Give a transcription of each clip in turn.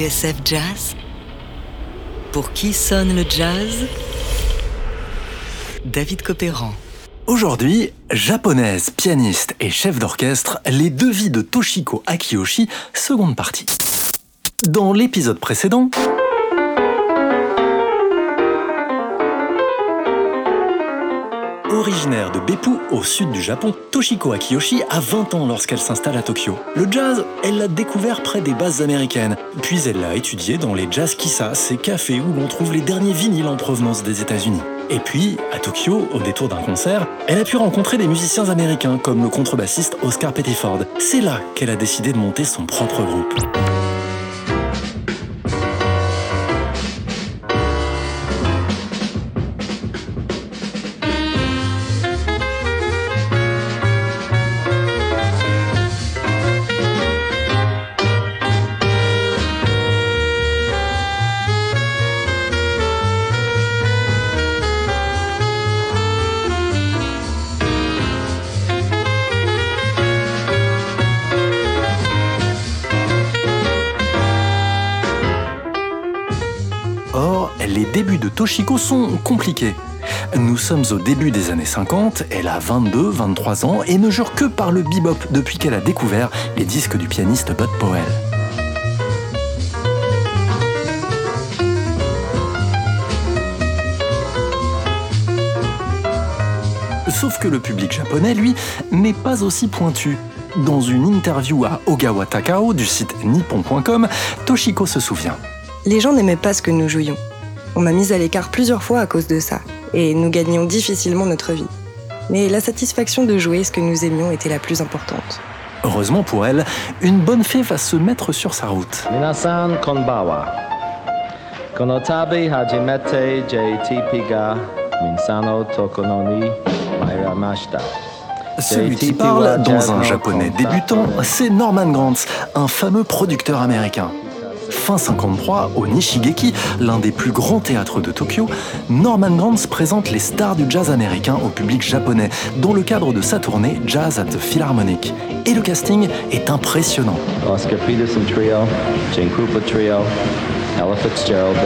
TSF Jazz Pour qui sonne le jazz? David Copéran. Aujourd'hui, japonaise, pianiste et chef d'orchestre, les deux vies de Toshiko Akiyoshi, seconde partie. Dans l'épisode précédent, Originaire de Beppu, au sud du Japon, Toshiko Akiyoshi a 20 ans lorsqu'elle s'installe à Tokyo. Le jazz, elle l'a découvert près des bases américaines, puis elle l'a étudié dans les jazz kissa, ces cafés où l'on trouve les derniers vinyles en provenance des États-Unis. Et puis, à Tokyo, au détour d'un concert, elle a pu rencontrer des musiciens américains comme le contrebassiste Oscar Pettiford. C'est là qu'elle a décidé de monter son propre groupe. Débuts de Toshiko sont compliqués. Nous sommes au début des années 50, elle a 22, 23 ans et ne jure que par le bebop depuis qu'elle a découvert les disques du pianiste Bud Powell. Sauf que le public japonais, lui, n'est pas aussi pointu. Dans une interview à Ogawa Takao du site nippon.com, Toshiko se souvient. Les gens n'aimaient pas ce que nous jouions. On m'a mise à l'écart plusieurs fois à cause de ça, et nous gagnions difficilement notre vie. Mais la satisfaction de jouer ce que nous aimions était la plus importante. Heureusement pour elle, une bonne fée va se mettre sur sa route. Minasan konbawa. Hajimete Minsano mairamashita. Celui qui parle, dans un japonais débutant, c'est Norman Granz, un fameux producteur américain. Fin 53, au Nishigeki, l'un des plus grands théâtres de Tokyo, Norman Granz présente les stars du jazz américain au public japonais dans le cadre de sa tournée Jazz at the Philharmonic. Et le casting est impressionnant. Oscar Peterson Trio, Jane Krupa Trio, Ella Fitzgerald.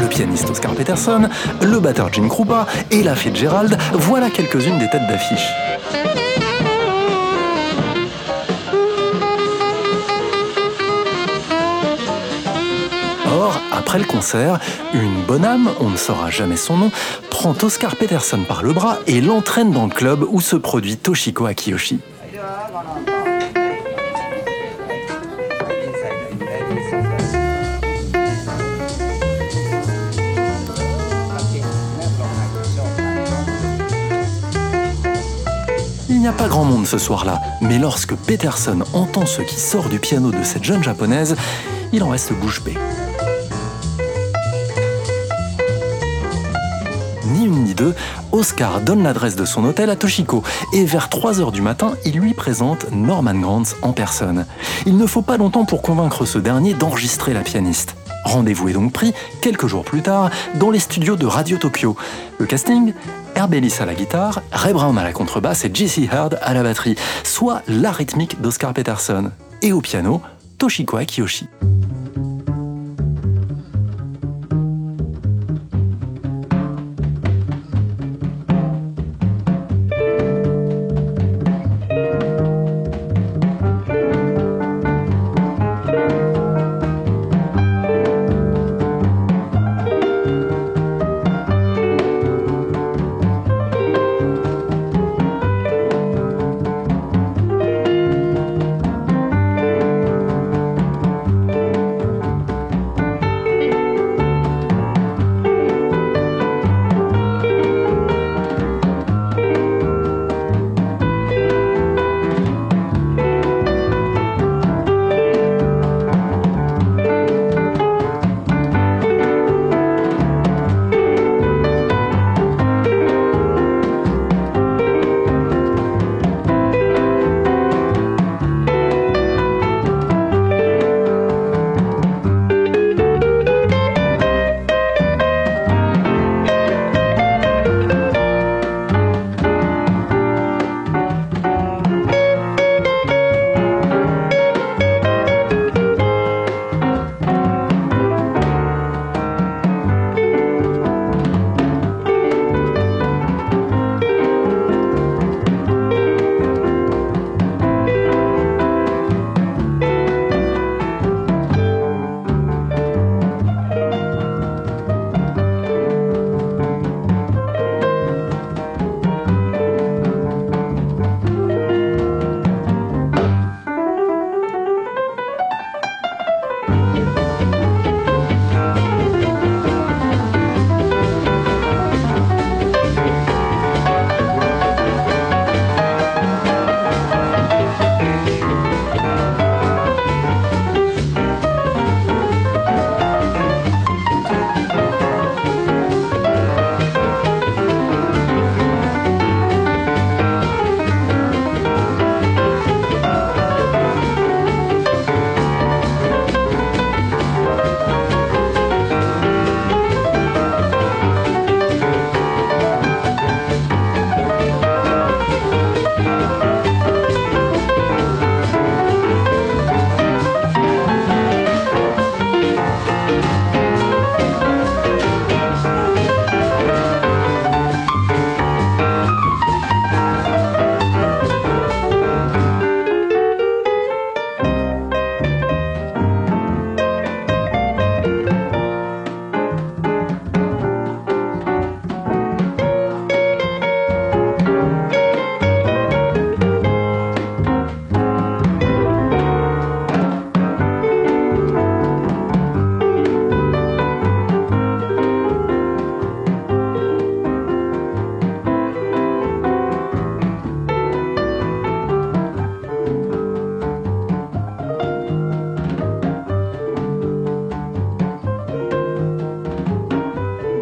Le pianiste Oscar Peterson, le batteur Gene Krupa et la Fitzgerald, voilà quelques-unes des têtes d'affiche. Or, après le concert, une bonne âme, on ne saura jamais son nom, prend Oscar Peterson par le bras et l'entraîne dans le club où se produit Toshiko Akiyoshi. Il n'y a pas grand monde ce soir-là, mais lorsque Peterson entend ce qui sort du piano de cette jeune japonaise, il en reste bouche bée. Ni une ni deux, Oscar donne l'adresse de son hôtel à Toshiko et vers 3 heures du matin, il lui présente Norman Granz en personne. Il ne faut pas longtemps pour convaincre ce dernier d'enregistrer la pianiste. Rendez-vous est donc pris, quelques jours plus tard, dans les studios de Radio Tokyo. Le casting Herb à la guitare, Ray Brown à la contrebasse et Jesse Hurd à la batterie, soit la rythmique d'Oscar Peterson. Et au piano, Toshiko Akiyoshi.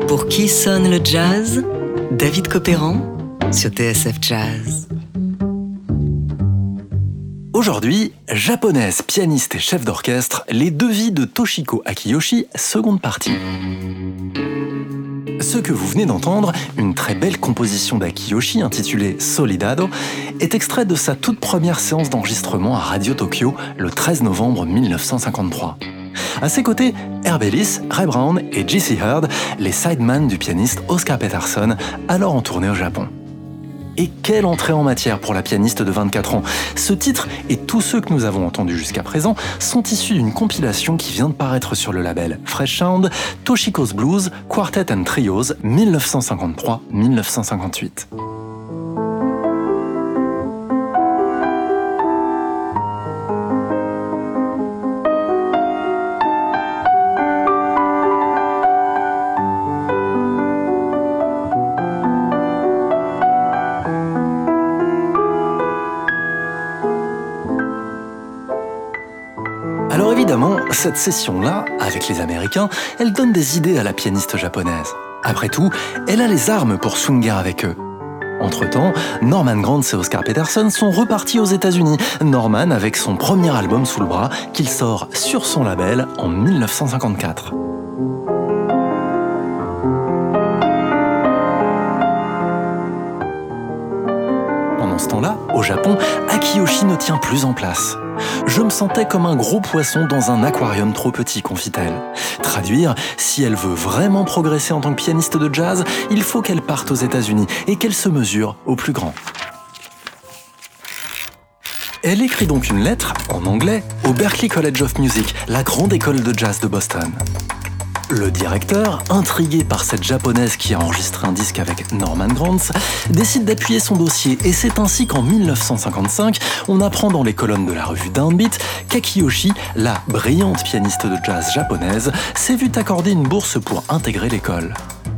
Pour qui sonne le jazz? David Copéran sur TSF Jazz. Aujourd'hui, japonaise, pianiste et chef d'orchestre, les deux vies de Toshiko Akiyoshi, seconde partie. Ce que vous venez d'entendre, une très belle composition d'Akiyoshi intitulée Solidado, est extrait de sa toute première séance d'enregistrement à Radio Tokyo le 13 novembre 1953. À ses côtés, Herb Ellis, Ray Brown et J.C. Heard, les sideman du pianiste Oscar Peterson, alors en tournée au Japon. Et quelle entrée en matière pour la pianiste de 24 ans Ce titre et tous ceux que nous avons entendus jusqu'à présent sont issus d'une compilation qui vient de paraître sur le label Fresh Sound, Toshiko's Blues, Quartet and Trios 1953-1958. Cette session-là, avec les Américains, elle donne des idées à la pianiste japonaise. Après tout, elle a les armes pour swinguer avec eux. Entre-temps, Norman Granz et Oscar Peterson sont repartis aux États-Unis. Norman avec son premier album sous le bras qu'il sort sur son label en 1954. Pendant ce temps-là, au Japon, Akiyoshi ne tient plus en place. Je me sentais comme un gros poisson dans un aquarium trop petit, confie-t-elle. Traduire, si elle veut vraiment progresser en tant que pianiste de jazz, il faut qu'elle parte aux États-Unis et qu'elle se mesure au plus grand. Elle écrit donc une lettre, en anglais, au Berklee College of Music, la grande école de jazz de Boston. Le directeur, intrigué par cette japonaise qui a enregistré un disque avec Norman Granz, décide d'appuyer son dossier et c'est ainsi qu'en 1955, on apprend dans les colonnes de la revue Downbeat qu'Akiyoshi, la brillante pianiste de jazz japonaise, s'est vue accorder une bourse pour intégrer l'école.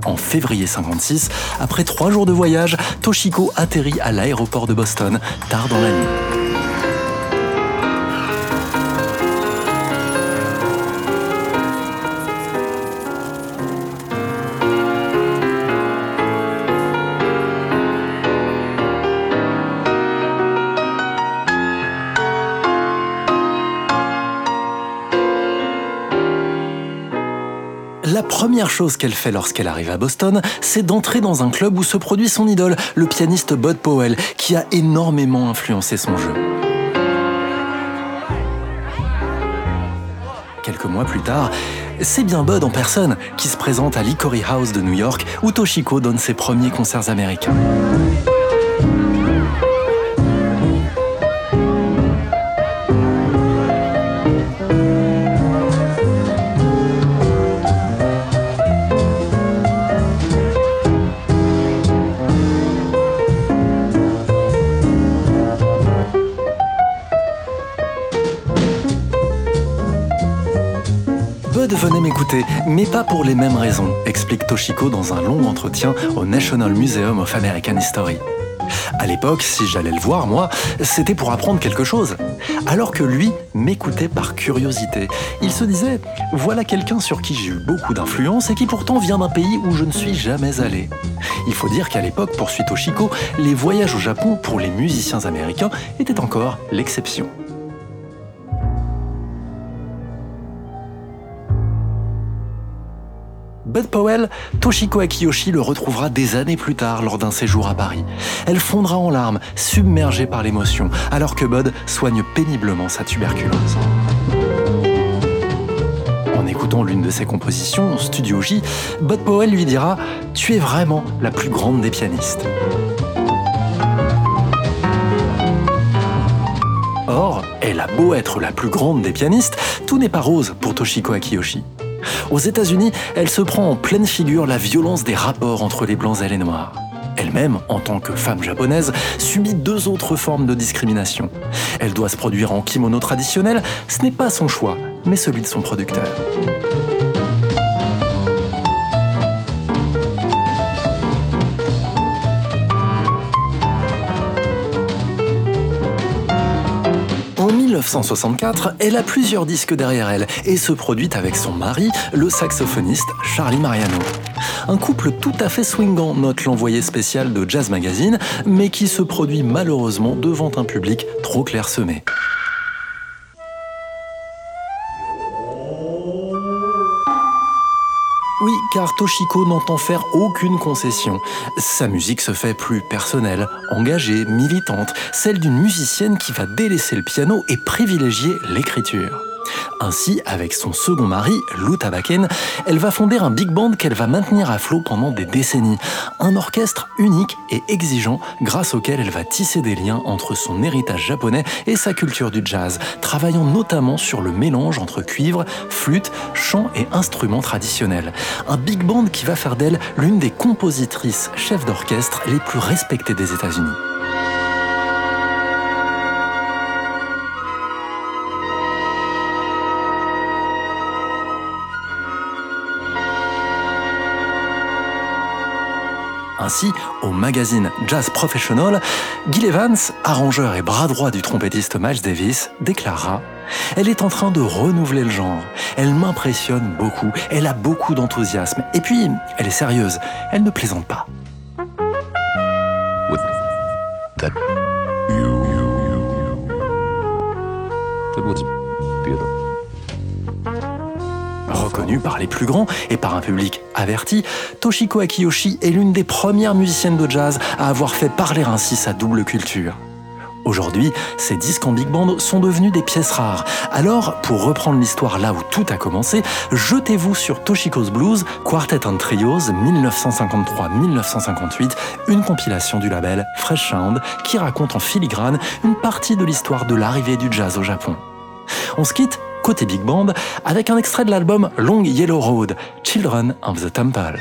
En février 56, après trois jours de voyage, Toshiko atterrit à l'aéroport de Boston, tard dans la nuit. Première chose qu'elle fait lorsqu'elle arrive à Boston, c'est d'entrer dans un club où se produit son idole, le pianiste Bud Powell, qui a énormément influencé son jeu. Quelques mois plus tard, c'est bien Bud en personne qui se présente à l'Hickory House de New York où Toshiko donne ses premiers concerts américains. M'écouter, mais pas pour les mêmes raisons, explique Toshiko dans un long entretien au National Museum of American History. À l'époque, si j'allais le voir, moi, c'était pour apprendre quelque chose. Alors que lui m'écoutait par curiosité. Il se disait, voilà quelqu'un sur qui j'ai eu beaucoup d'influence et qui pourtant vient d'un pays où je ne suis jamais allé. Il faut dire qu'à l'époque, poursuit Toshiko, les voyages au Japon pour les musiciens américains étaient encore l'exception. Bud Powell, Toshiko Akiyoshi le retrouvera des années plus tard lors d'un séjour à Paris. Elle fondra en larmes, submergée par l'émotion, alors que Bud soigne péniblement sa tuberculose. En écoutant l'une de ses compositions, Studio J, Bud Powell lui dira Tu es vraiment la plus grande des pianistes. Or, elle a beau être la plus grande des pianistes, tout n'est pas rose pour Toshiko Akiyoshi. Aux États-Unis, elle se prend en pleine figure la violence des rapports entre les blancs et les noirs. Elle-même, en tant que femme japonaise, subit deux autres formes de discrimination. Elle doit se produire en kimono traditionnel, ce n'est pas son choix, mais celui de son producteur. 1964, elle a plusieurs disques derrière elle et se produit avec son mari, le saxophoniste Charlie Mariano. Un couple tout à fait swingant, note l'envoyé spécial de Jazz Magazine, mais qui se produit malheureusement devant un public trop clairsemé. Oui, car Toshiko n'entend faire aucune concession. Sa musique se fait plus personnelle, engagée, militante, celle d'une musicienne qui va délaisser le piano et privilégier l'écriture. Ainsi, avec son second mari, Lou Tabaken, elle va fonder un big band qu'elle va maintenir à flot pendant des décennies. Un orchestre unique et exigeant grâce auquel elle va tisser des liens entre son héritage japonais et sa culture du jazz, travaillant notamment sur le mélange entre cuivre, flûte, chant et instruments traditionnels. Un big band qui va faire d'elle l'une des compositrices chefs d'orchestre les plus respectées des États-Unis. Ainsi, au magazine Jazz Professional, Gil Evans, arrangeur et bras droit du trompettiste Miles Davis, déclara Elle est en train de renouveler le genre. Elle m'impressionne beaucoup, elle a beaucoup d'enthousiasme. Et puis, elle est sérieuse, elle ne plaisante pas. Reconnue par les plus grands et par un public averti, Toshiko Akiyoshi est l'une des premières musiciennes de jazz à avoir fait parler ainsi sa double culture. Aujourd'hui, ces disques en big band sont devenus des pièces rares. Alors, pour reprendre l'histoire là où tout a commencé, jetez-vous sur Toshiko's Blues, Quartet and Trios 1953-1958, une compilation du label Fresh Sound qui raconte en filigrane une partie de l'histoire de l'arrivée du jazz au Japon. On se quitte côté big band avec un extrait de l'album Long Yellow Road, Children of the Temple.